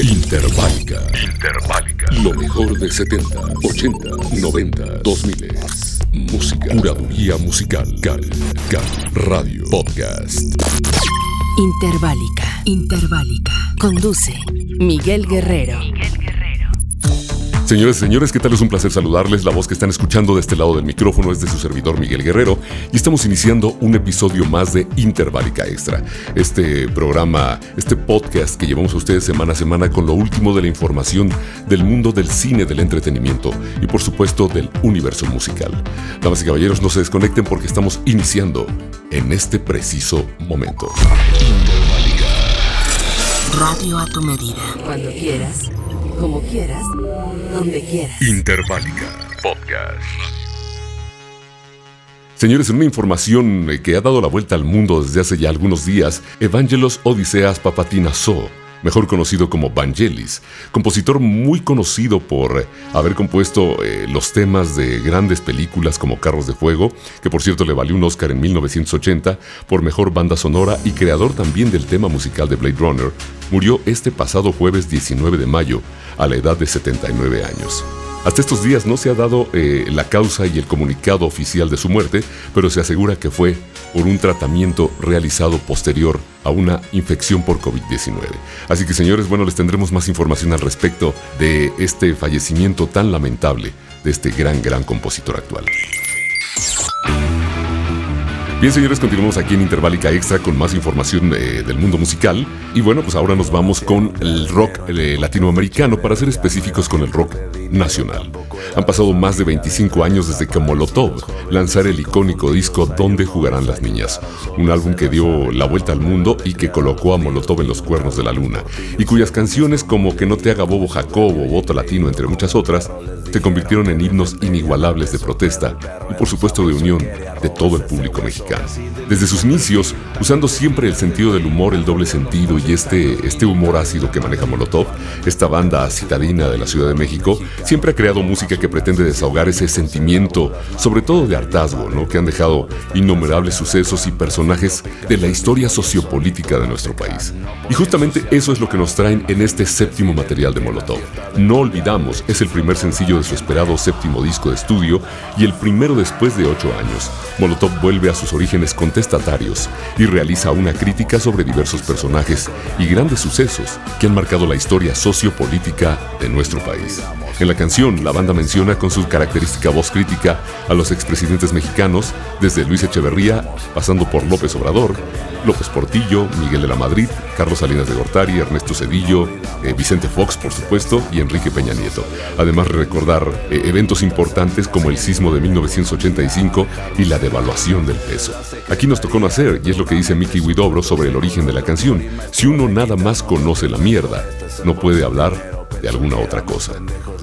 Interbálica. Interbálica. Lo mejor de 70, 80, 90, 2000. Música. Curaduría musical. Cal. Cal. Radio. Podcast. Interbálica. Interbálica. Conduce Miguel Guerrero. Señores y señores, ¿qué tal? Es un placer saludarles. La voz que están escuchando de este lado del micrófono es de su servidor Miguel Guerrero y estamos iniciando un episodio más de Interbálica Extra. Este programa, este podcast que llevamos a ustedes semana a semana con lo último de la información del mundo del cine, del entretenimiento y por supuesto del universo musical. Damas y caballeros, no se desconecten porque estamos iniciando en este preciso momento. Radio a tu medida. Cuando quieras como quieras, donde quieras. Interválica Podcast. Señores, en una información que ha dado la vuelta al mundo desde hace ya algunos días, Evangelos Odiseas So mejor conocido como Vangelis, compositor muy conocido por haber compuesto eh, los temas de grandes películas como Carros de Fuego, que por cierto le valió un Oscar en 1980 por mejor banda sonora y creador también del tema musical de Blade Runner, murió este pasado jueves 19 de mayo a la edad de 79 años. Hasta estos días no se ha dado eh, la causa y el comunicado oficial de su muerte, pero se asegura que fue por un tratamiento realizado posterior a una infección por COVID-19. Así que señores, bueno, les tendremos más información al respecto de este fallecimiento tan lamentable de este gran, gran compositor actual. Bien, señores, continuamos aquí en Interválica Extra con más información eh, del mundo musical. Y bueno, pues ahora nos vamos con el rock eh, latinoamericano, para ser específicos con el rock nacional. Han pasado más de 25 años desde que Molotov lanzara el icónico disco Donde jugarán las niñas, un álbum que dio la vuelta al mundo y que colocó a Molotov en los cuernos de la luna, y cuyas canciones como Que no te haga bobo Jacobo, Voto Latino, entre muchas otras, se convirtieron en himnos inigualables de protesta y por supuesto de unión de todo el público mexicano. Desde sus inicios, usando siempre el sentido del humor, el doble sentido y este, este humor ácido que maneja Molotov, esta banda citadina de la Ciudad de México siempre ha creado música que pretende desahogar ese sentimiento, sobre todo de hartazgo, ¿no? que han dejado innumerables sucesos y personajes de la historia sociopolítica de nuestro país. Y justamente eso es lo que nos traen en este séptimo material de Molotov. No olvidamos, es el primer sencillo de su esperado séptimo disco de estudio y el primero después de ocho años. Molotov vuelve a sus orígenes contestatarios y realiza una crítica sobre diversos personajes y grandes sucesos que han marcado la historia sociopolítica de nuestro país. En la canción, la banda menciona con su característica voz crítica a los expresidentes mexicanos, desde Luis Echeverría, pasando por López Obrador, López Portillo, Miguel de la Madrid, Carlos Salinas de Gortari, Ernesto Cedillo, eh, Vicente Fox, por supuesto, y Enrique Peña Nieto. Además de recordar eh, eventos importantes como el sismo de 1985 y la devaluación del peso. Aquí nos tocó nacer, y es lo que dice Mickey Widobro sobre el origen de la canción. Si uno nada más conoce la mierda, no puede hablar de alguna otra cosa.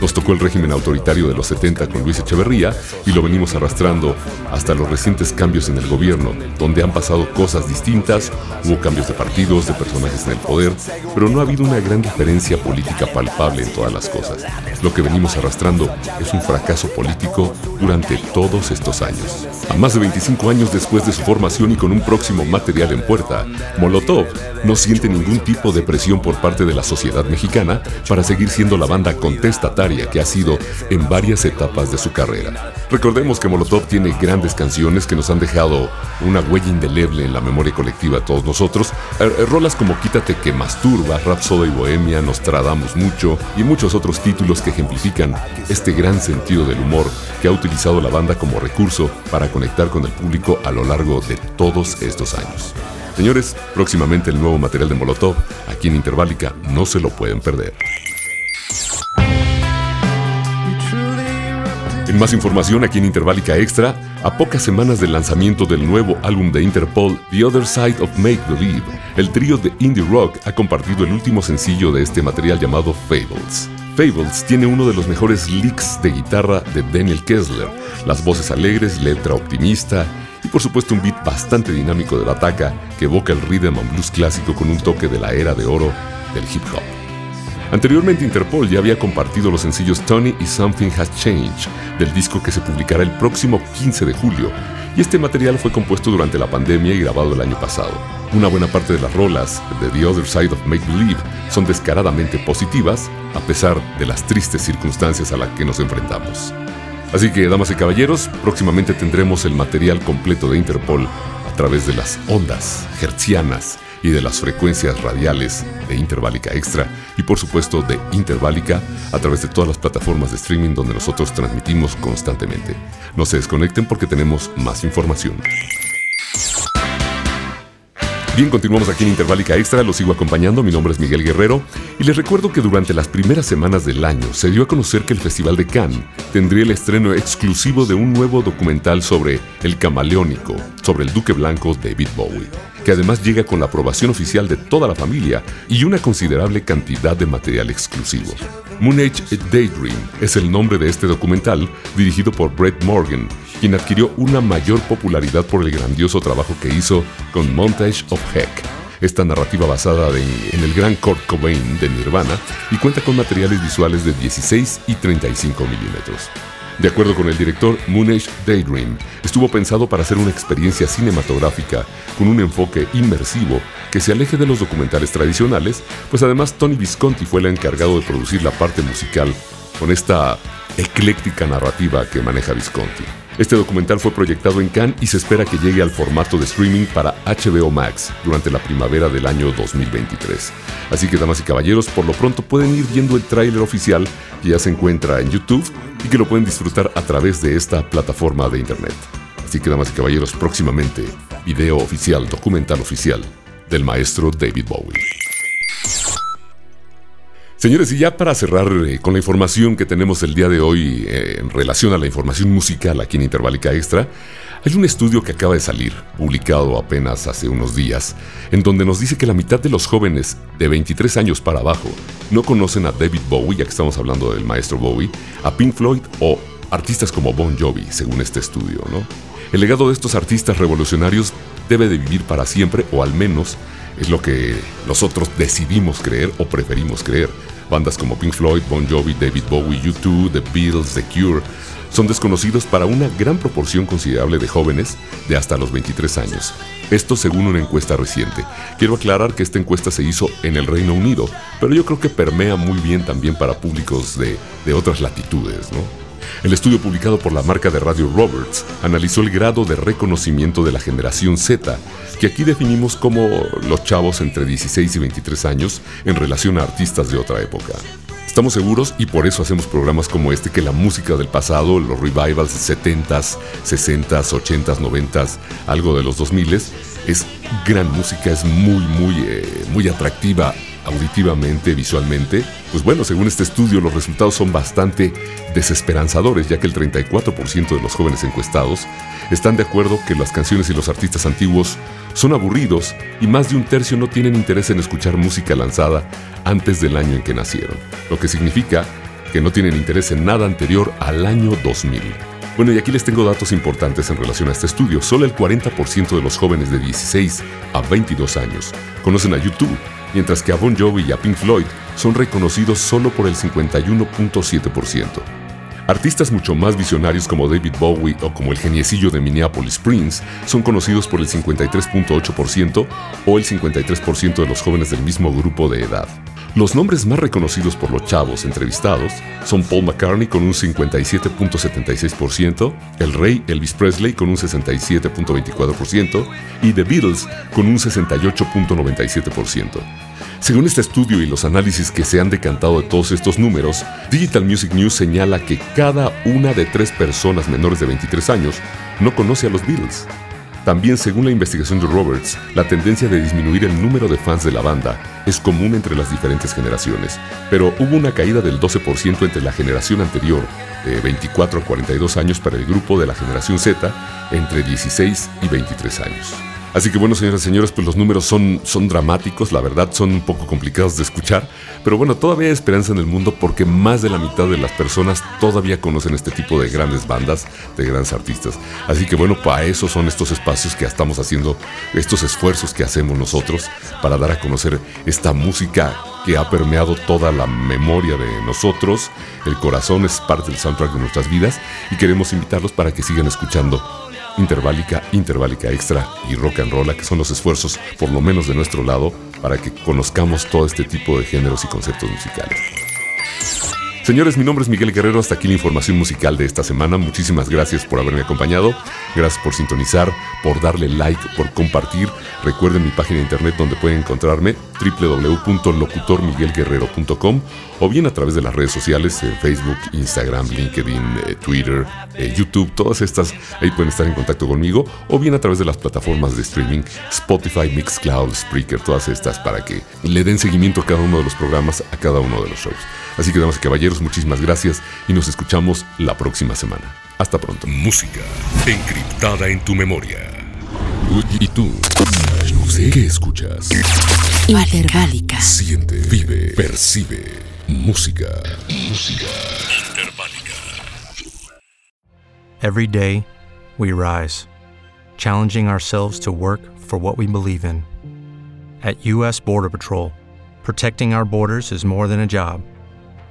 Nos tocó el régimen autoritario de los 70 con Luis Echeverría y lo venimos arrastrando hasta los recientes cambios en el gobierno, donde han pasado cosas distintas, hubo cambios de partidos, de personajes en el poder, pero no ha habido una gran diferencia política palpable en todas las cosas. Lo que venimos arrastrando es un fracaso político durante todos estos años. A más de 25 años después de su formación y con un próximo material en puerta, Molotov no siente ningún tipo de presión por parte de la sociedad mexicana para seguir siendo la banda contestataria que ha sido en varias etapas de su carrera. Recordemos que Molotov tiene grandes canciones que nos han dejado una huella indeleble en la memoria colectiva de todos nosotros. Eh, eh, rolas como Quítate que masturba, Rapsoda y Bohemia, Nos tradamos mucho y muchos otros títulos que ejemplifican este gran sentido del humor que ha utilizado la banda como recurso para conectar con el público a lo largo de todos estos años. Señores, próximamente el nuevo material de Molotov, aquí en Interválica, no se lo pueden perder. Más información aquí en Interválica Extra, a pocas semanas del lanzamiento del nuevo álbum de Interpol, The Other Side of Make Believe, el trío de indie rock ha compartido el último sencillo de este material llamado Fables. Fables tiene uno de los mejores licks de guitarra de Daniel Kessler, las voces alegres, letra optimista y por supuesto un beat bastante dinámico de la taca que evoca el rhythm and blues clásico con un toque de la era de oro del hip hop. Anteriormente Interpol ya había compartido los sencillos Tony y Something Has Changed del disco que se publicará el próximo 15 de julio, y este material fue compuesto durante la pandemia y grabado el año pasado. Una buena parte de las rolas de The Other Side of Make Believe son descaradamente positivas, a pesar de las tristes circunstancias a las que nos enfrentamos. Así que, damas y caballeros, próximamente tendremos el material completo de Interpol a través de las ondas hertzianas y de las frecuencias radiales de Interválica Extra y por supuesto de Interválica a través de todas las plataformas de streaming donde nosotros transmitimos constantemente. No se desconecten porque tenemos más información. Bien, continuamos aquí en Interválica Extra, los sigo acompañando, mi nombre es Miguel Guerrero y les recuerdo que durante las primeras semanas del año se dio a conocer que el Festival de Cannes tendría el estreno exclusivo de un nuevo documental sobre el camaleónico, sobre el Duque Blanco David Bowie, que además llega con la aprobación oficial de toda la familia y una considerable cantidad de material exclusivo. Moon Age Daydream es el nombre de este documental dirigido por Brett Morgan quien adquirió una mayor popularidad por el grandioso trabajo que hizo con Montage of Heck, esta narrativa basada en el gran Kurt Cobain de Nirvana y cuenta con materiales visuales de 16 y 35 milímetros. De acuerdo con el director, Moonish Daydream estuvo pensado para hacer una experiencia cinematográfica con un enfoque inmersivo que se aleje de los documentales tradicionales, pues además Tony Visconti fue el encargado de producir la parte musical con esta ecléctica narrativa que maneja Visconti. Este documental fue proyectado en Cannes y se espera que llegue al formato de streaming para HBO Max durante la primavera del año 2023. Así que, damas y caballeros, por lo pronto pueden ir viendo el tráiler oficial que ya se encuentra en YouTube y que lo pueden disfrutar a través de esta plataforma de internet. Así que, damas y caballeros, próximamente, video oficial, documental oficial del maestro David Bowie. Señores, y ya para cerrar eh, con la información que tenemos el día de hoy eh, en relación a la información musical aquí en Interválica Extra, hay un estudio que acaba de salir, publicado apenas hace unos días, en donde nos dice que la mitad de los jóvenes de 23 años para abajo no conocen a David Bowie, ya que estamos hablando del maestro Bowie, a Pink Floyd o artistas como Bon Jovi, según este estudio, ¿no? El legado de estos artistas revolucionarios debe de vivir para siempre, o al menos es lo que nosotros decidimos creer o preferimos creer. Bandas como Pink Floyd, Bon Jovi, David Bowie, U2, The Beatles, The Cure son desconocidos para una gran proporción considerable de jóvenes de hasta los 23 años. Esto según una encuesta reciente. Quiero aclarar que esta encuesta se hizo en el Reino Unido, pero yo creo que permea muy bien también para públicos de, de otras latitudes, ¿no? El estudio publicado por la marca de radio Roberts analizó el grado de reconocimiento de la generación Z, que aquí definimos como los chavos entre 16 y 23 años en relación a artistas de otra época. Estamos seguros y por eso hacemos programas como este que la música del pasado, los revivals 70s, 60s, 80s, 90s, algo de los 2000s, es gran música, es muy, muy, eh, muy atractiva auditivamente, visualmente, pues bueno, según este estudio los resultados son bastante desesperanzadores, ya que el 34% de los jóvenes encuestados están de acuerdo que las canciones y los artistas antiguos son aburridos y más de un tercio no tienen interés en escuchar música lanzada antes del año en que nacieron, lo que significa que no tienen interés en nada anterior al año 2000. Bueno, y aquí les tengo datos importantes en relación a este estudio. Solo el 40% de los jóvenes de 16 a 22 años conocen a YouTube, mientras que a Bon Jovi y a Pink Floyd son reconocidos solo por el 51.7%. Artistas mucho más visionarios como David Bowie o como el geniecillo de Minneapolis Prince son conocidos por el 53.8% o el 53% de los jóvenes del mismo grupo de edad. Los nombres más reconocidos por los chavos entrevistados son Paul McCartney con un 57.76%, el rey Elvis Presley con un 67.24% y The Beatles con un 68.97%. Según este estudio y los análisis que se han decantado de todos estos números, Digital Music News señala que cada una de tres personas menores de 23 años no conoce a los Beatles. También, según la investigación de Roberts, la tendencia de disminuir el número de fans de la banda es común entre las diferentes generaciones, pero hubo una caída del 12% entre la generación anterior, de 24 a 42 años, para el grupo de la generación Z, entre 16 y 23 años. Así que bueno, señoras y señores, pues los números son, son dramáticos, la verdad son un poco complicados de escuchar, pero bueno, todavía hay esperanza en el mundo porque más de la mitad de las personas todavía conocen este tipo de grandes bandas, de grandes artistas. Así que bueno, para eso son estos espacios que estamos haciendo, estos esfuerzos que hacemos nosotros para dar a conocer esta música que ha permeado toda la memoria de nosotros, el corazón es parte del soundtrack de nuestras vidas y queremos invitarlos para que sigan escuchando Interválica, Interválica Extra y Rock and Roll, que son los esfuerzos, por lo menos de nuestro lado, para que conozcamos todo este tipo de géneros y conceptos musicales. Señores, mi nombre es Miguel Guerrero, hasta aquí la información musical de esta semana. Muchísimas gracias por haberme acompañado, gracias por sintonizar, por darle like, por compartir. Recuerden mi página de internet donde pueden encontrarme www.locutormiguelguerrero.com o bien a través de las redes sociales, Facebook, Instagram, LinkedIn, eh, Twitter, eh, YouTube, todas estas, ahí pueden estar en contacto conmigo, o bien a través de las plataformas de streaming, Spotify, Mixcloud, Spreaker, todas estas para que le den seguimiento a cada uno de los programas, a cada uno de los shows. Así que, damas y caballeros, muchísimas gracias y nos escuchamos la próxima semana. Hasta pronto. Música encriptada en tu memoria. ¿Y tú? No sé qué escuchas. Interválica. Siente, vive, percibe. Música. Música. Interválica. Every day, we rise, challenging ourselves to work for what we believe in. At U.S. Border Patrol, protecting our borders is more than a job,